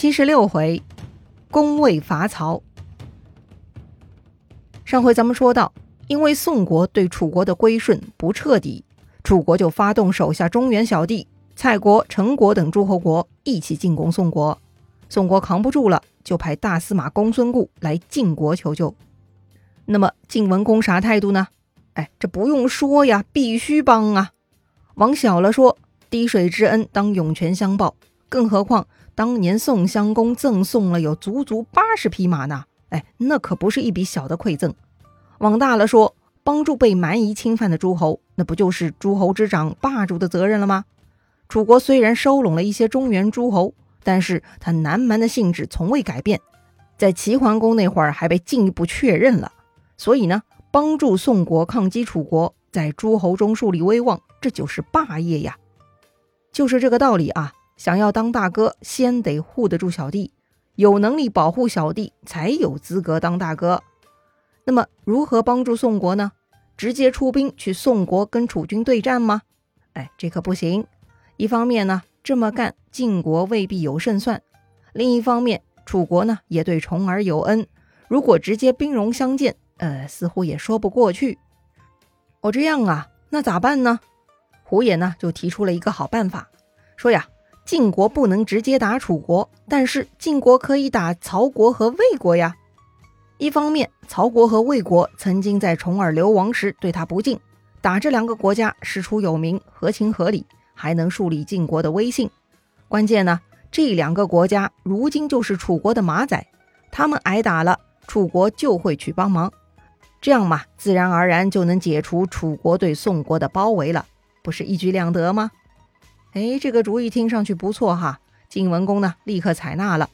七十六回，攻魏伐曹。上回咱们说到，因为宋国对楚国的归顺不彻底，楚国就发动手下中原小弟蔡国、陈国等诸侯国一起进攻宋国。宋国扛不住了，就派大司马公孙固来晋国求救。那么晋文公啥态度呢？哎，这不用说呀，必须帮啊！往小了说，滴水之恩当涌泉相报，更何况当年宋襄公赠送了有足足八十匹马呢？哎，那可不是一笔小的馈赠。往大了说，帮助被蛮夷侵犯的诸侯，那不就是诸侯之长霸主的责任了吗？楚国虽然收拢了一些中原诸侯。但是他南蛮的性质从未改变，在齐桓公那会儿还被进一步确认了。所以呢，帮助宋国抗击楚国，在诸侯中树立威望，这就是霸业呀。就是这个道理啊！想要当大哥，先得护得住小弟，有能力保护小弟，才有资格当大哥。那么，如何帮助宋国呢？直接出兵去宋国跟楚军对战吗？哎，这可不行。一方面呢。这么干，晋国未必有胜算。另一方面，楚国呢也对重耳有恩，如果直接兵戎相见，呃，似乎也说不过去。哦，这样啊，那咋办呢？胡衍呢就提出了一个好办法，说呀，晋国不能直接打楚国，但是晋国可以打曹国和魏国呀。一方面，曹国和魏国曾经在重耳流亡时对他不敬，打这两个国家师出有名，合情合理。还能树立晋国的威信，关键呢，这两个国家如今就是楚国的马仔，他们挨打了，楚国就会去帮忙，这样嘛，自然而然就能解除楚国对宋国的包围了，不是一举两得吗？哎，这个主意听上去不错哈，晋文公呢立刻采纳了。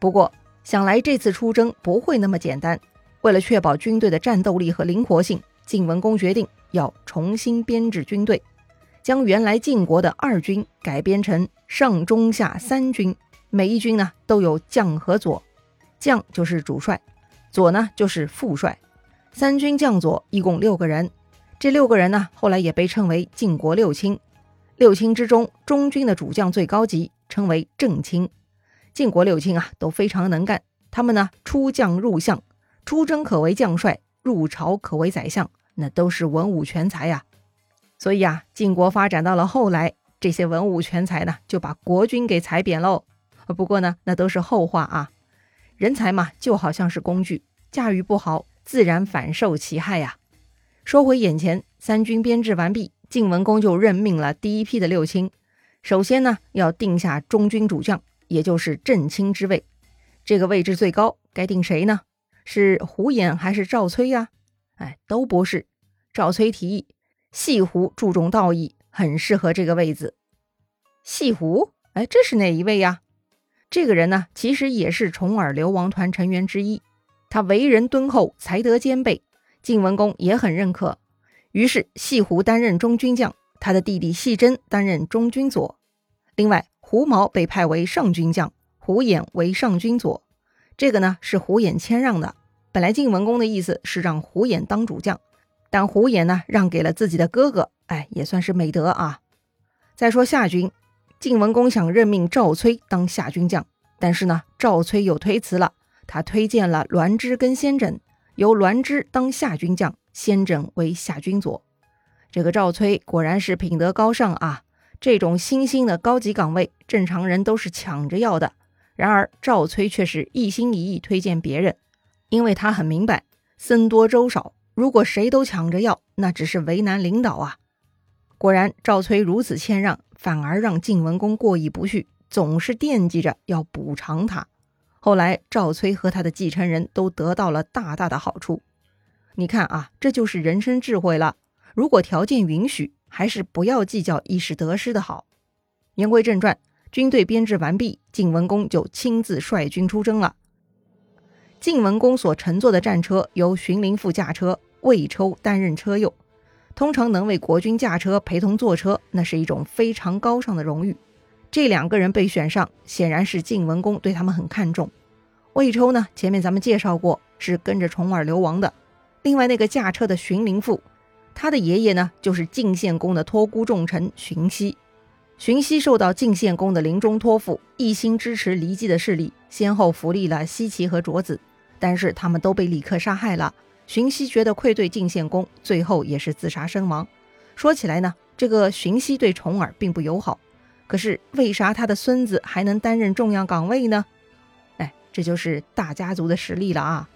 不过想来这次出征不会那么简单，为了确保军队的战斗力和灵活性，晋文公决定要重新编制军队。将原来晋国的二军改编成上中下三军，每一军呢都有将和佐，将就是主帅，佐呢就是副帅，三军将佐一共六个人。这六个人呢后来也被称为晋国六卿。六卿之中，中军的主将最高级，称为正卿。晋国六卿啊都非常能干，他们呢出将入相，出征可为将帅，入朝可为宰相，那都是文武全才呀。所以啊，晋国发展到了后来，这些文武全才呢，就把国君给踩扁喽。不过呢，那都是后话啊。人才嘛，就好像是工具，驾驭不好，自然反受其害呀。说回眼前，三军编制完毕，晋文公就任命了第一批的六卿。首先呢，要定下中军主将，也就是正卿之位。这个位置最高，该定谁呢？是胡衍还是赵崔呀？哎，都不是。赵崔提议。细胡注重道义，很适合这个位子。细胡，哎，这是哪一位呀？这个人呢，其实也是重耳流亡团成员之一。他为人敦厚，才德兼备，晋文公也很认可。于是细胡担任中军将，他的弟弟细真担任中军佐。另外，胡毛被派为上军将，胡衍为上军佐。这个呢，是胡衍谦让的。本来晋文公的意思是让胡衍当主将。但胡衍呢，让给了自己的哥哥，哎，也算是美德啊。再说夏军，晋文公想任命赵崔当夏军将，但是呢，赵崔又推辞了。他推荐了栾枝跟先轸，由栾枝当夏军将，先轸为夏君佐。这个赵崔果然是品德高尚啊！这种新兴的高级岗位，正常人都是抢着要的。然而赵崔却是一心一意推荐别人，因为他很明白，僧多粥少。如果谁都抢着要，那只是为难领导啊！果然，赵崔如此谦让，反而让晋文公过意不去，总是惦记着要补偿他。后来，赵崔和他的继承人都得到了大大的好处。你看啊，这就是人生智慧了。如果条件允许，还是不要计较一时得失的好。言归正传，军队编制完毕，晋文公就亲自率军出征了。晋文公所乘坐的战车由荀林父驾车。魏抽担任车右，通常能为国君驾车陪同坐车，那是一种非常高尚的荣誉。这两个人被选上，显然是晋文公对他们很看重。魏抽呢，前面咱们介绍过，是跟着重耳流亡的。另外那个驾车的荀林父，他的爷爷呢，就是晋献公的托孤重臣荀息。荀息受到晋献公的临终托付，一心支持骊姬的势力，先后扶立了奚齐和卓子，但是他们都被李克杀害了。荀息觉得愧对晋献公，最后也是自杀身亡。说起来呢，这个荀息对重耳并不友好，可是为啥他的孙子还能担任重要岗位呢？哎，这就是大家族的实力了啊！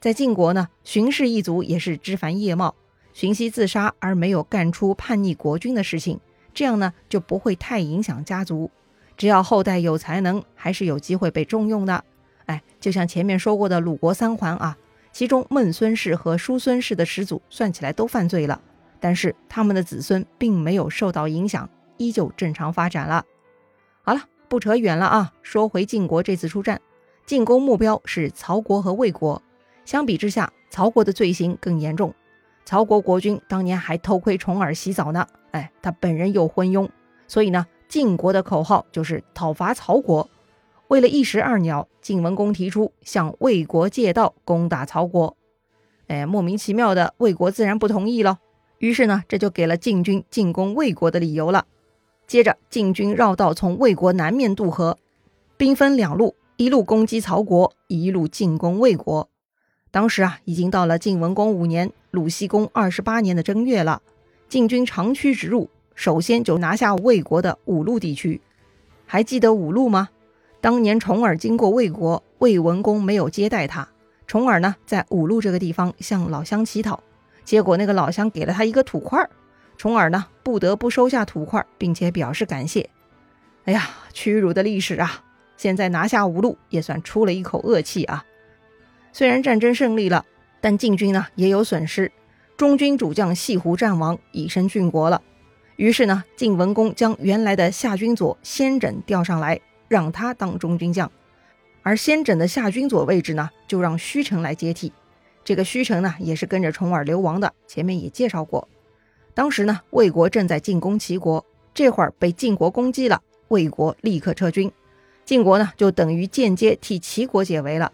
在晋国呢，荀氏一族也是枝繁叶茂，荀息自杀而没有干出叛逆国君的事情。这样呢就不会太影响家族，只要后代有才能，还是有机会被重用的。哎，就像前面说过的鲁国三桓啊，其中孟孙氏和叔孙氏的始祖算起来都犯罪了，但是他们的子孙并没有受到影响，依旧正常发展了。好了，不扯远了啊，说回晋国这次出战，进攻目标是曹国和魏国。相比之下，曹国的罪行更严重。曹国国君当年还偷窥重耳洗澡呢，哎，他本人有昏庸，所以呢，晋国的口号就是讨伐曹国。为了一石二鸟，晋文公提出向魏国借道攻打曹国，哎，莫名其妙的，魏国自然不同意了。于是呢，这就给了晋军进攻魏国的理由了。接着，晋军绕道从魏国南面渡河，兵分两路，一路攻击曹国，一路进攻魏国。当时啊，已经到了晋文公五年。鲁僖公二十八年的正月了，晋军长驱直入，首先就拿下魏国的五路地区。还记得五路吗？当年重耳经过魏国，魏文公没有接待他。重耳呢，在五路这个地方向老乡乞讨，结果那个老乡给了他一个土块，重耳呢不得不收下土块，并且表示感谢。哎呀，屈辱的历史啊！现在拿下五路也算出了一口恶气啊。虽然战争胜利了。但晋军呢也有损失，中军主将细胡战亡，以身殉国了。于是呢，晋文公将原来的夏军佐先轸调上来，让他当中军将，而先轸的夏军佐位置呢，就让虚城来接替。这个虚城呢，也是跟着重耳流亡的，前面也介绍过。当时呢，魏国正在进攻齐国，这会儿被晋国攻击了，魏国立刻撤军，晋国呢就等于间接替齐国解围了。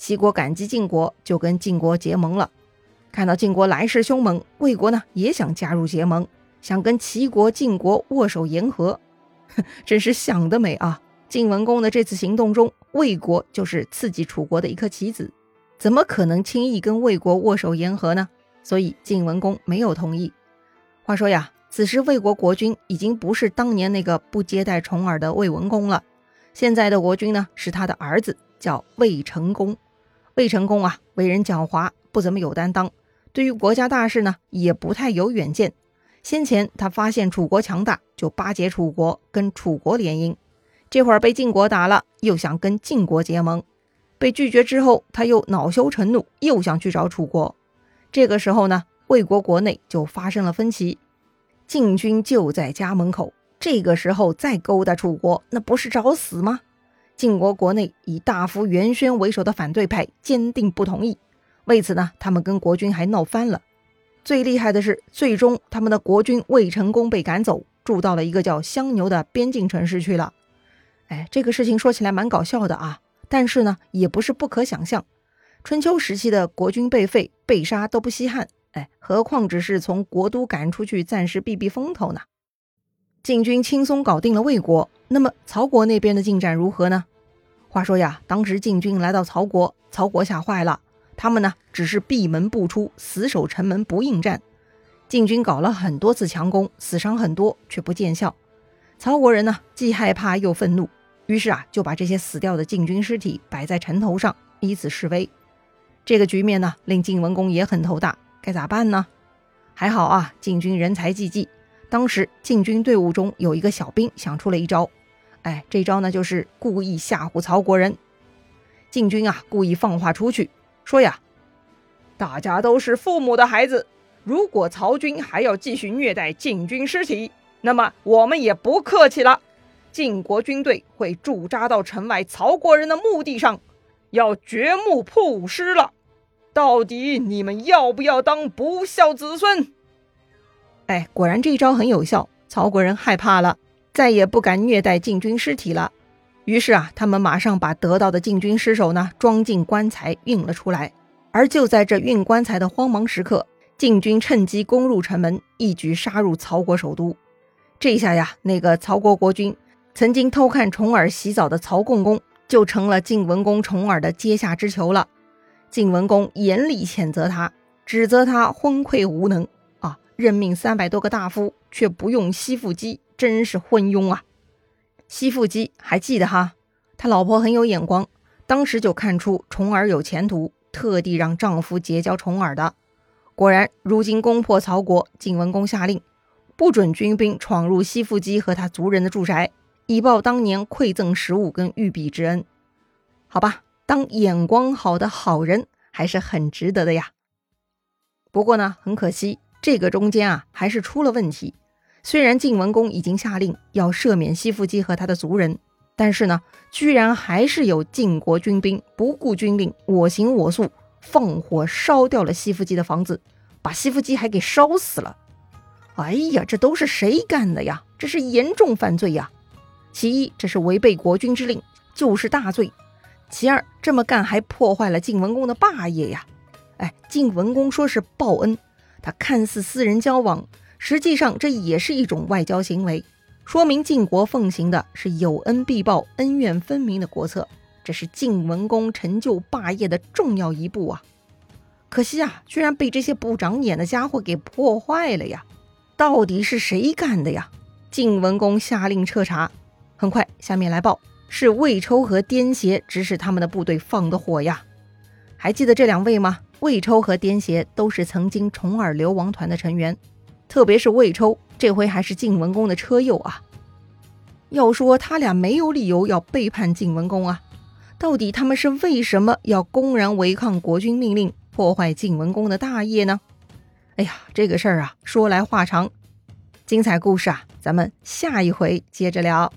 齐国感激晋国，就跟晋国结盟了。看到晋国来势凶猛，魏国呢也想加入结盟，想跟齐国、晋国握手言和。真是想得美啊！晋文公的这次行动中，魏国就是刺激楚国的一颗棋子，怎么可能轻易跟魏国握手言和呢？所以晋文公没有同意。话说呀，此时魏国国君已经不是当年那个不接待重耳的魏文公了，现在的国君呢是他的儿子，叫魏成公。魏成功啊，为人狡猾，不怎么有担当，对于国家大事呢，也不太有远见。先前他发现楚国强大，就巴结楚国，跟楚国联姻。这会儿被晋国打了，又想跟晋国结盟，被拒绝之后，他又恼羞成怒，又想去找楚国。这个时候呢，魏国国内就发生了分歧。晋军就在家门口，这个时候再勾搭楚国，那不是找死吗？晋国国内以大夫元宣为首的反对派坚定不同意，为此呢，他们跟国君还闹翻了。最厉害的是，最终他们的国君魏成功被赶走，住到了一个叫香牛的边境城市去了。哎，这个事情说起来蛮搞笑的啊，但是呢，也不是不可想象。春秋时期的国君被废被杀都不稀罕，哎，何况只是从国都赶出去暂时避避风头呢？晋军轻松搞定了魏国，那么曹国那边的进展如何呢？话说呀，当时晋军来到曹国，曹国吓坏了，他们呢只是闭门不出，死守城门不应战。晋军搞了很多次强攻，死伤很多，却不见效。曹国人呢既害怕又愤怒，于是啊就把这些死掉的晋军尸体摆在城头上，以此示威。这个局面呢令晋文公也很头大，该咋办呢？还好啊，晋军人才济济。当时晋军队伍中有一个小兵想出了一招，哎，这招呢就是故意吓唬曹国人。晋军啊故意放话出去，说呀，大家都是父母的孩子，如果曹军还要继续虐待晋军尸体，那么我们也不客气了，晋国军队会驻扎到城外曹国人的墓地上，要掘墓曝尸了。到底你们要不要当不孝子孙？哎，果然这一招很有效，曹国人害怕了，再也不敢虐待禁军尸体了。于是啊，他们马上把得到的禁军尸首呢装进棺材运了出来。而就在这运棺材的慌忙时刻，晋军趁机攻入城门，一举杀入曹国首都。这下呀，那个曹国国君曾经偷看重耳洗澡的曹共公，就成了晋文公重耳的阶下之囚了。晋文公严厉谴责他，指责他昏聩无能啊！任命三百多个大夫，却不用西附姬，真是昏庸啊！西附姬还记得哈？他老婆很有眼光，当时就看出重耳有前途，特地让丈夫结交重耳的。果然，如今攻破曹国，晋文公下令。不准军兵闯入西附姬和他族人的住宅，以报当年馈赠食物跟玉璧之恩。好吧，当眼光好的好人还是很值得的呀。不过呢，很可惜，这个中间啊还是出了问题。虽然晋文公已经下令要赦免西附姬和他的族人，但是呢，居然还是有晋国军兵不顾军令，我行我素，放火烧掉了西附姬的房子，把西附姬还给烧死了。哎呀，这都是谁干的呀？这是严重犯罪呀！其一，这是违背国君之令，就是大罪；其二，这么干还破坏了晋文公的霸业呀！哎，晋文公说是报恩，他看似私人交往，实际上这也是一种外交行为，说明晋国奉行的是有恩必报、恩怨分明的国策，这是晋文公成就霸业的重要一步啊！可惜啊，居然被这些不长眼的家伙给破坏了呀！到底是谁干的呀？晋文公下令彻查，很快下面来报是魏抽和颠邪指使他们的部队放的火呀。还记得这两位吗？魏抽和颠邪都是曾经重耳流亡团的成员，特别是魏抽，这回还是晋文公的车右啊。要说他俩没有理由要背叛晋文公啊，到底他们是为什么要公然违抗国君命令，破坏晋文公的大业呢？哎呀，这个事儿啊，说来话长，精彩故事啊，咱们下一回接着聊。